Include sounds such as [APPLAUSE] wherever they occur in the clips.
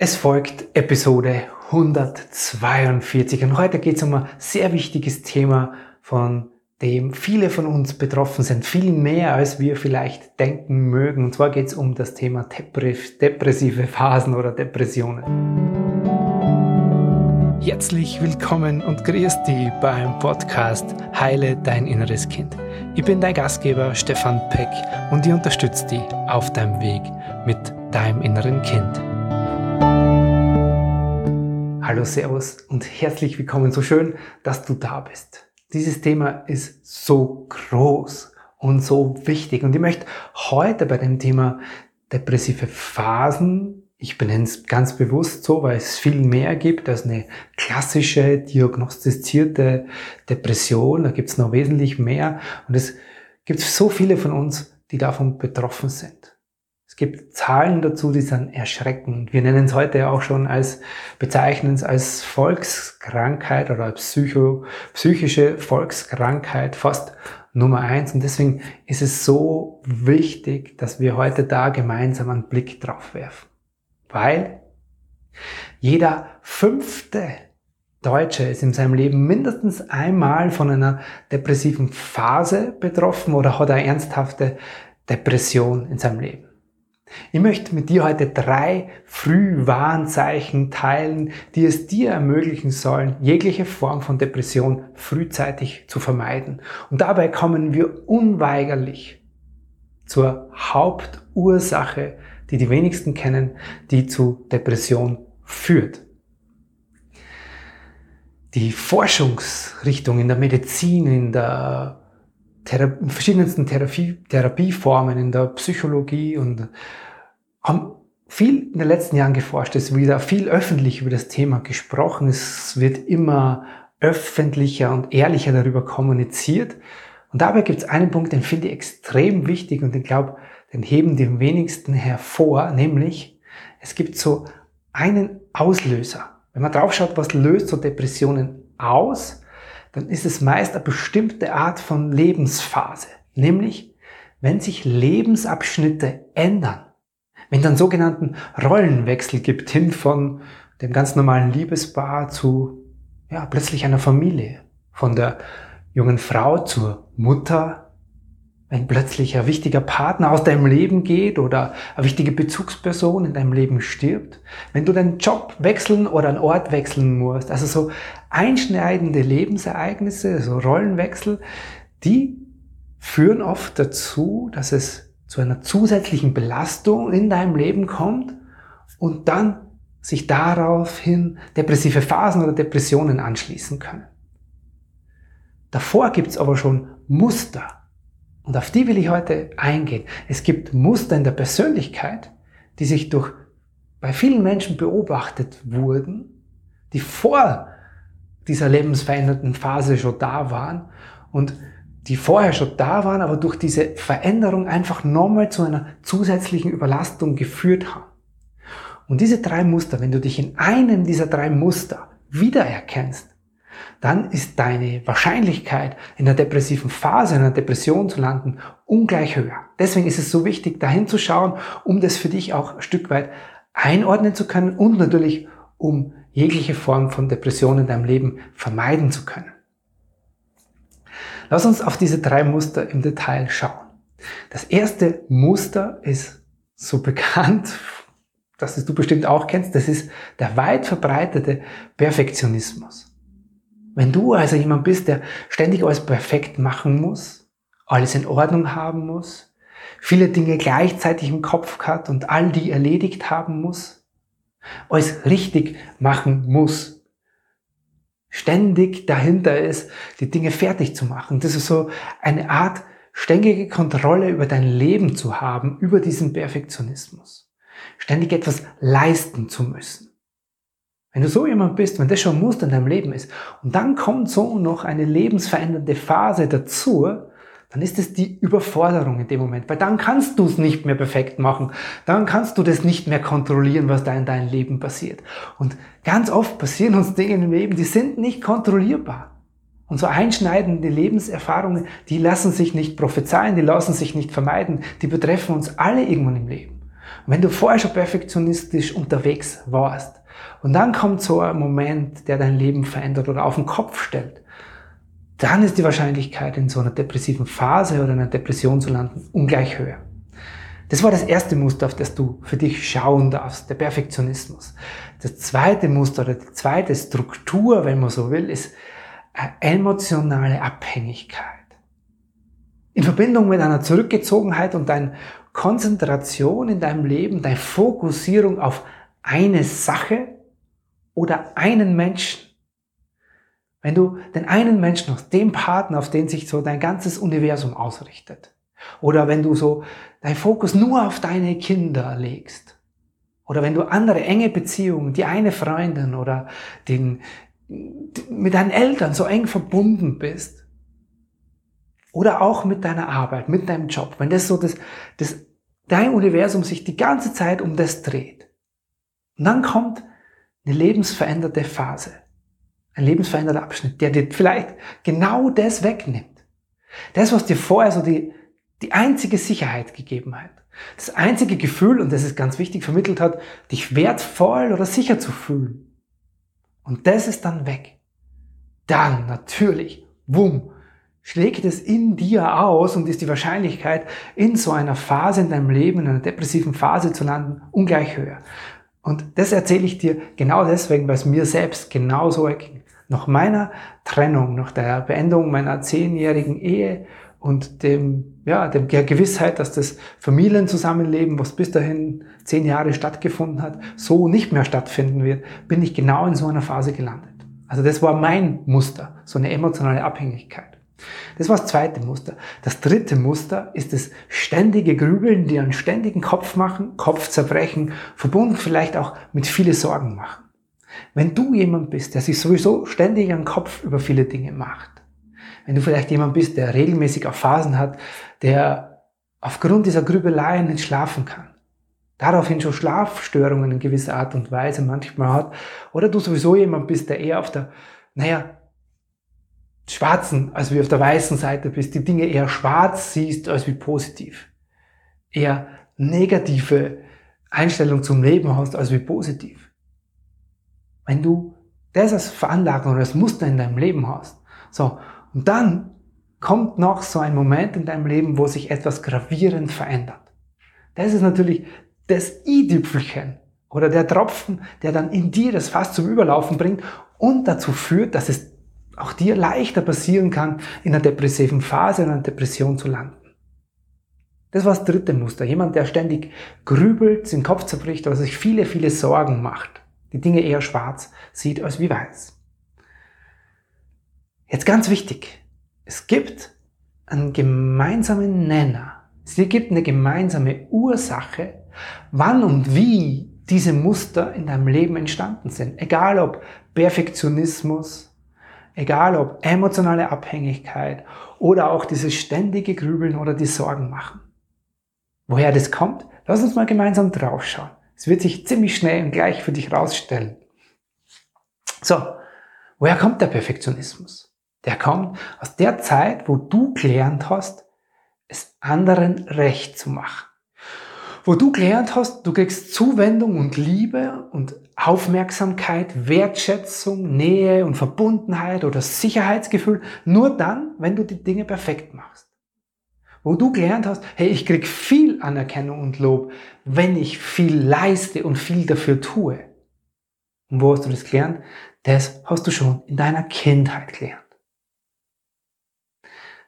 Es folgt Episode 142 und heute geht es um ein sehr wichtiges Thema, von dem viele von uns betroffen sind, viel mehr als wir vielleicht denken mögen. Und zwar geht es um das Thema depressive Phasen oder Depressionen. Herzlich willkommen und grüß dich beim Podcast Heile dein inneres Kind. Ich bin dein Gastgeber Stefan Peck und ich unterstütze dich auf deinem Weg mit deinem inneren Kind. Hallo, Servus und herzlich willkommen. So schön, dass du da bist. Dieses Thema ist so groß und so wichtig und ich möchte heute bei dem Thema depressive Phasen, ich benenne es ganz bewusst so, weil es viel mehr gibt als eine klassische diagnostizierte Depression. Da gibt es noch wesentlich mehr und es gibt so viele von uns, die davon betroffen sind gibt Zahlen dazu, die sind erschreckend. Wir nennen es heute auch schon als, bezeichnen es als Volkskrankheit oder Psycho, psychische Volkskrankheit fast Nummer eins. Und deswegen ist es so wichtig, dass wir heute da gemeinsam einen Blick drauf werfen. Weil jeder fünfte Deutsche ist in seinem Leben mindestens einmal von einer depressiven Phase betroffen oder hat eine ernsthafte Depression in seinem Leben. Ich möchte mit dir heute drei Frühwarnzeichen teilen, die es dir ermöglichen sollen, jegliche Form von Depression frühzeitig zu vermeiden. Und dabei kommen wir unweigerlich zur Hauptursache, die die wenigsten kennen, die zu Depression führt. Die Forschungsrichtung in der Medizin, in der Thera verschiedensten Therapie Therapieformen in der Psychologie und haben viel in den letzten Jahren geforscht. Es wird wieder viel öffentlich über das Thema gesprochen. Es wird immer öffentlicher und ehrlicher darüber kommuniziert. Und dabei gibt es einen Punkt, den finde ich extrem wichtig und den glaube, den heben die wenigsten hervor, nämlich es gibt so einen Auslöser. Wenn man draufschaut, was löst so Depressionen aus, dann ist es meist eine bestimmte Art von Lebensphase. Nämlich, wenn sich Lebensabschnitte ändern. Wenn dann sogenannten Rollenwechsel gibt hin von dem ganz normalen Liebespaar zu, ja, plötzlich einer Familie. Von der jungen Frau zur Mutter, wenn plötzlich ein wichtiger Partner aus deinem Leben geht oder eine wichtige Bezugsperson in deinem Leben stirbt, wenn du deinen Job wechseln oder einen Ort wechseln musst, also so einschneidende Lebensereignisse, so Rollenwechsel, die führen oft dazu, dass es zu einer zusätzlichen Belastung in deinem Leben kommt und dann sich daraufhin depressive Phasen oder Depressionen anschließen können. Davor gibt's aber schon Muster, und auf die will ich heute eingehen. Es gibt Muster in der Persönlichkeit, die sich durch bei vielen Menschen beobachtet wurden, die vor dieser lebensverändernden Phase schon da waren und die vorher schon da waren, aber durch diese Veränderung einfach nochmal zu einer zusätzlichen Überlastung geführt haben. Und diese drei Muster, wenn du dich in einem dieser drei Muster wiedererkennst, dann ist deine Wahrscheinlichkeit, in der depressiven Phase, in einer Depression zu landen, ungleich höher. Deswegen ist es so wichtig, dahin zu schauen, um das für dich auch ein Stück weit einordnen zu können und natürlich, um jegliche Form von Depression in deinem Leben vermeiden zu können. Lass uns auf diese drei Muster im Detail schauen. Das erste Muster ist so [LAUGHS] bekannt, dass du bestimmt auch kennst, das ist der weit verbreitete Perfektionismus. Wenn du also jemand bist, der ständig alles perfekt machen muss, alles in Ordnung haben muss, viele Dinge gleichzeitig im Kopf hat und all die erledigt haben muss, alles richtig machen muss, ständig dahinter ist, die Dinge fertig zu machen. Das ist so eine Art ständige Kontrolle über dein Leben zu haben, über diesen Perfektionismus. Ständig etwas leisten zu müssen. Wenn du so jemand bist, wenn das schon Muster in deinem Leben ist und dann kommt so noch eine lebensverändernde Phase dazu, dann ist es die Überforderung in dem Moment, weil dann kannst du es nicht mehr perfekt machen, dann kannst du das nicht mehr kontrollieren, was da in deinem Leben passiert. Und ganz oft passieren uns Dinge im Leben, die sind nicht kontrollierbar. Und so einschneidende Lebenserfahrungen, die lassen sich nicht prophezeien, die lassen sich nicht vermeiden, die betreffen uns alle irgendwann im Leben. Und wenn du vorher schon perfektionistisch unterwegs warst und dann kommt so ein Moment, der dein Leben verändert oder auf den Kopf stellt, dann ist die Wahrscheinlichkeit, in so einer depressiven Phase oder einer Depression zu landen, ungleich höher. Das war das erste Muster, auf das du für dich schauen darfst, der Perfektionismus. Das zweite Muster oder die zweite Struktur, wenn man so will, ist emotionale Abhängigkeit. In Verbindung mit einer Zurückgezogenheit und deiner Konzentration in deinem Leben, deine Fokussierung auf eine Sache oder einen Menschen. Wenn du den einen Menschen hast, den Partner, auf den sich so dein ganzes Universum ausrichtet. Oder wenn du so dein Fokus nur auf deine Kinder legst. Oder wenn du andere enge Beziehungen, die eine Freundin oder den, mit deinen Eltern so eng verbunden bist. Oder auch mit deiner Arbeit, mit deinem Job. Wenn das so das, das, dein Universum sich die ganze Zeit um das dreht. Und dann kommt eine lebensveränderte Phase. Ein lebensveränderter Abschnitt, der dir vielleicht genau das wegnimmt. Das, was dir vorher so die, die einzige Sicherheit gegeben hat. Das einzige Gefühl, und das ist ganz wichtig, vermittelt hat, dich wertvoll oder sicher zu fühlen. Und das ist dann weg. Dann natürlich, wumm, schlägt es in dir aus und ist die Wahrscheinlichkeit, in so einer Phase in deinem Leben, in einer depressiven Phase zu landen, ungleich höher. Und das erzähle ich dir genau deswegen, weil es mir selbst genauso erging. Nach meiner Trennung, nach der Beendung meiner zehnjährigen Ehe und dem, ja, der Gewissheit, dass das Familienzusammenleben, was bis dahin zehn Jahre stattgefunden hat, so nicht mehr stattfinden wird, bin ich genau in so einer Phase gelandet. Also das war mein Muster, so eine emotionale Abhängigkeit. Das war das zweite Muster. Das dritte Muster ist das ständige Grübeln, die einen ständigen Kopf machen, Kopfzerbrechen, verbunden vielleicht auch mit viele Sorgen machen. Wenn du jemand bist, der sich sowieso ständig einen Kopf über viele Dinge macht, wenn du vielleicht jemand bist, der regelmäßig auf Phasen hat, der aufgrund dieser Grübeleien nicht schlafen kann, daraufhin schon Schlafstörungen in gewisser Art und Weise manchmal hat, oder du sowieso jemand bist, der eher auf der, naja, schwarzen als wie auf der weißen Seite bist, die Dinge eher schwarz siehst als wie positiv, eher negative Einstellung zum Leben hast als wie positiv. Wenn du das als Veranlagung oder als Muster in deinem Leben hast, so, und dann kommt noch so ein Moment in deinem Leben, wo sich etwas gravierend verändert. Das ist natürlich das i-Düpfelchen oder der Tropfen, der dann in dir das Fass zum Überlaufen bringt und dazu führt, dass es auch dir leichter passieren kann, in einer depressiven Phase, in einer Depression zu landen. Das war das dritte Muster. Jemand, der ständig grübelt, den Kopf zerbricht oder sich viele, viele Sorgen macht. Die Dinge eher schwarz sieht als wie weiß. Jetzt ganz wichtig. Es gibt einen gemeinsamen Nenner. Es gibt eine gemeinsame Ursache, wann und wie diese Muster in deinem Leben entstanden sind. Egal ob Perfektionismus, egal ob emotionale Abhängigkeit oder auch dieses ständige Grübeln oder die Sorgen machen. Woher das kommt, lass uns mal gemeinsam draufschauen. Es wird sich ziemlich schnell und gleich für dich rausstellen. So, woher kommt der Perfektionismus? Der kommt aus der Zeit, wo du gelernt hast, es anderen recht zu machen. Wo du gelernt hast, du kriegst Zuwendung und Liebe und Aufmerksamkeit, Wertschätzung, Nähe und Verbundenheit oder Sicherheitsgefühl nur dann, wenn du die Dinge perfekt machst. Wo du gelernt hast, hey, ich krieg viel Anerkennung und Lob, wenn ich viel leiste und viel dafür tue. Und wo hast du das gelernt? Das hast du schon in deiner Kindheit gelernt.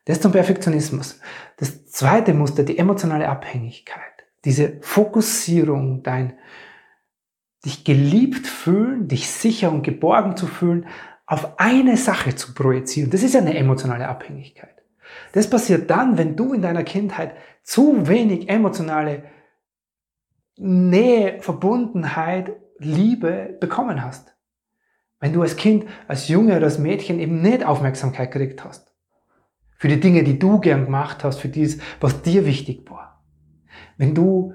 Das zum Perfektionismus. Das zweite Muster, die emotionale Abhängigkeit. Diese Fokussierung, dein, dich geliebt fühlen, dich sicher und geborgen zu fühlen, auf eine Sache zu projizieren. Das ist eine emotionale Abhängigkeit. Das passiert dann, wenn du in deiner Kindheit zu wenig emotionale Nähe, Verbundenheit, Liebe bekommen hast. Wenn du als Kind, als Junge oder als Mädchen eben nicht Aufmerksamkeit gekriegt hast für die Dinge, die du gern gemacht hast, für dies, was dir wichtig war. Wenn du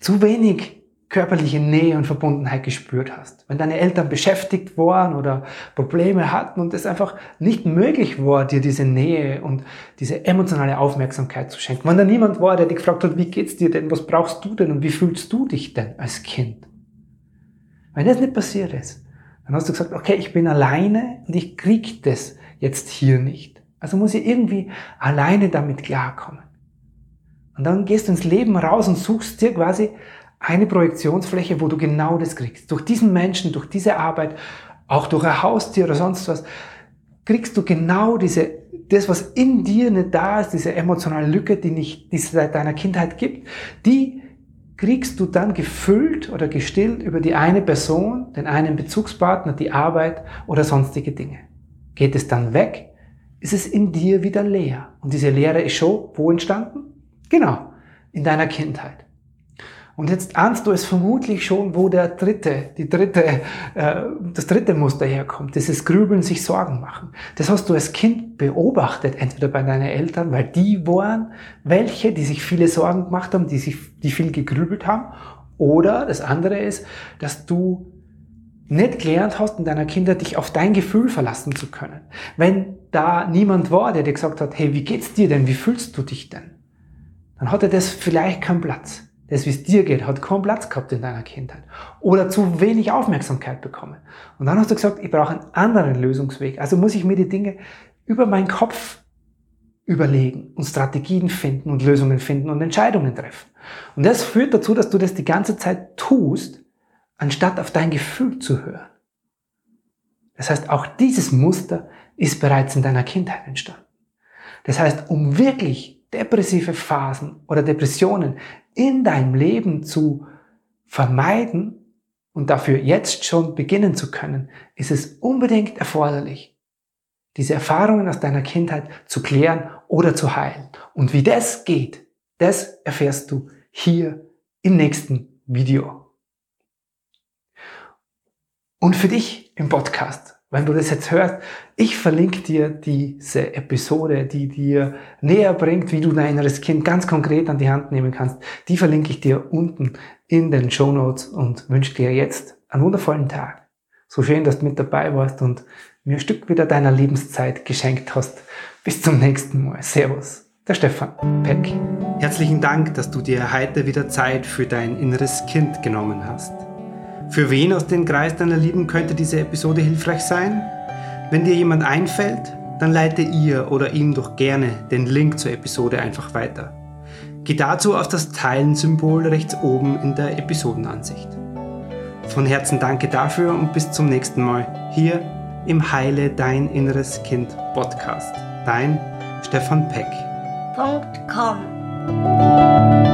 zu wenig körperliche Nähe und Verbundenheit gespürt hast. Wenn deine Eltern beschäftigt waren oder Probleme hatten und es einfach nicht möglich war, dir diese Nähe und diese emotionale Aufmerksamkeit zu schenken. Wenn da niemand war, der dich gefragt hat, wie geht's dir denn, was brauchst du denn und wie fühlst du dich denn als Kind? Wenn das nicht passiert ist, dann hast du gesagt, okay, ich bin alleine und ich krieg das jetzt hier nicht. Also muss ich irgendwie alleine damit klarkommen. Und dann gehst du ins Leben raus und suchst dir quasi eine Projektionsfläche, wo du genau das kriegst. Durch diesen Menschen, durch diese Arbeit, auch durch ein Haustier oder sonst was, kriegst du genau diese, das, was in dir nicht da ist, diese emotionale Lücke, die, nicht, die es seit deiner Kindheit gibt, die kriegst du dann gefüllt oder gestillt über die eine Person, den einen Bezugspartner, die Arbeit oder sonstige Dinge. Geht es dann weg, ist es in dir wieder leer. Und diese Leere ist schon wo entstanden? Genau, in deiner Kindheit. Und jetzt ahnst du es vermutlich schon, wo der dritte, die dritte, äh, das dritte Muster herkommt. Dieses Grübeln, sich Sorgen machen. Das hast du als Kind beobachtet, entweder bei deinen Eltern, weil die waren welche, die sich viele Sorgen gemacht haben, die sich, die viel gegrübelt haben. Oder das andere ist, dass du nicht gelernt hast in deiner Kindheit, dich auf dein Gefühl verlassen zu können. Wenn da niemand war, der dir gesagt hat, hey, wie geht's dir denn? Wie fühlst du dich denn? Dann hatte das vielleicht keinen Platz das, wie es dir geht, hat keinen Platz gehabt in deiner Kindheit. Oder zu wenig Aufmerksamkeit bekommen. Und dann hast du gesagt, ich brauche einen anderen Lösungsweg. Also muss ich mir die Dinge über meinen Kopf überlegen und Strategien finden und Lösungen finden und Entscheidungen treffen. Und das führt dazu, dass du das die ganze Zeit tust, anstatt auf dein Gefühl zu hören. Das heißt, auch dieses Muster ist bereits in deiner Kindheit entstanden. Das heißt, um wirklich depressive Phasen oder Depressionen in deinem Leben zu vermeiden und dafür jetzt schon beginnen zu können, ist es unbedingt erforderlich, diese Erfahrungen aus deiner Kindheit zu klären oder zu heilen. Und wie das geht, das erfährst du hier im nächsten Video. Und für dich im Podcast wenn du das jetzt hörst, ich verlinke dir diese Episode, die dir näher bringt, wie du dein inneres Kind ganz konkret an die Hand nehmen kannst. Die verlinke ich dir unten in den Show Notes und wünsche dir jetzt einen wundervollen Tag. So schön, dass du mit dabei warst und mir ein Stück wieder deiner Lebenszeit geschenkt hast. Bis zum nächsten Mal. Servus. Der Stefan Peck. Herzlichen Dank, dass du dir heute wieder Zeit für dein inneres Kind genommen hast. Für wen aus dem Kreis deiner Lieben könnte diese Episode hilfreich sein? Wenn dir jemand einfällt, dann leite ihr oder ihm doch gerne den Link zur Episode einfach weiter. Geh dazu auf das Teilen-Symbol rechts oben in der Episodenansicht. Von Herzen danke dafür und bis zum nächsten Mal hier im Heile Dein Inneres Kind Podcast. Dein Stefan Peck. .com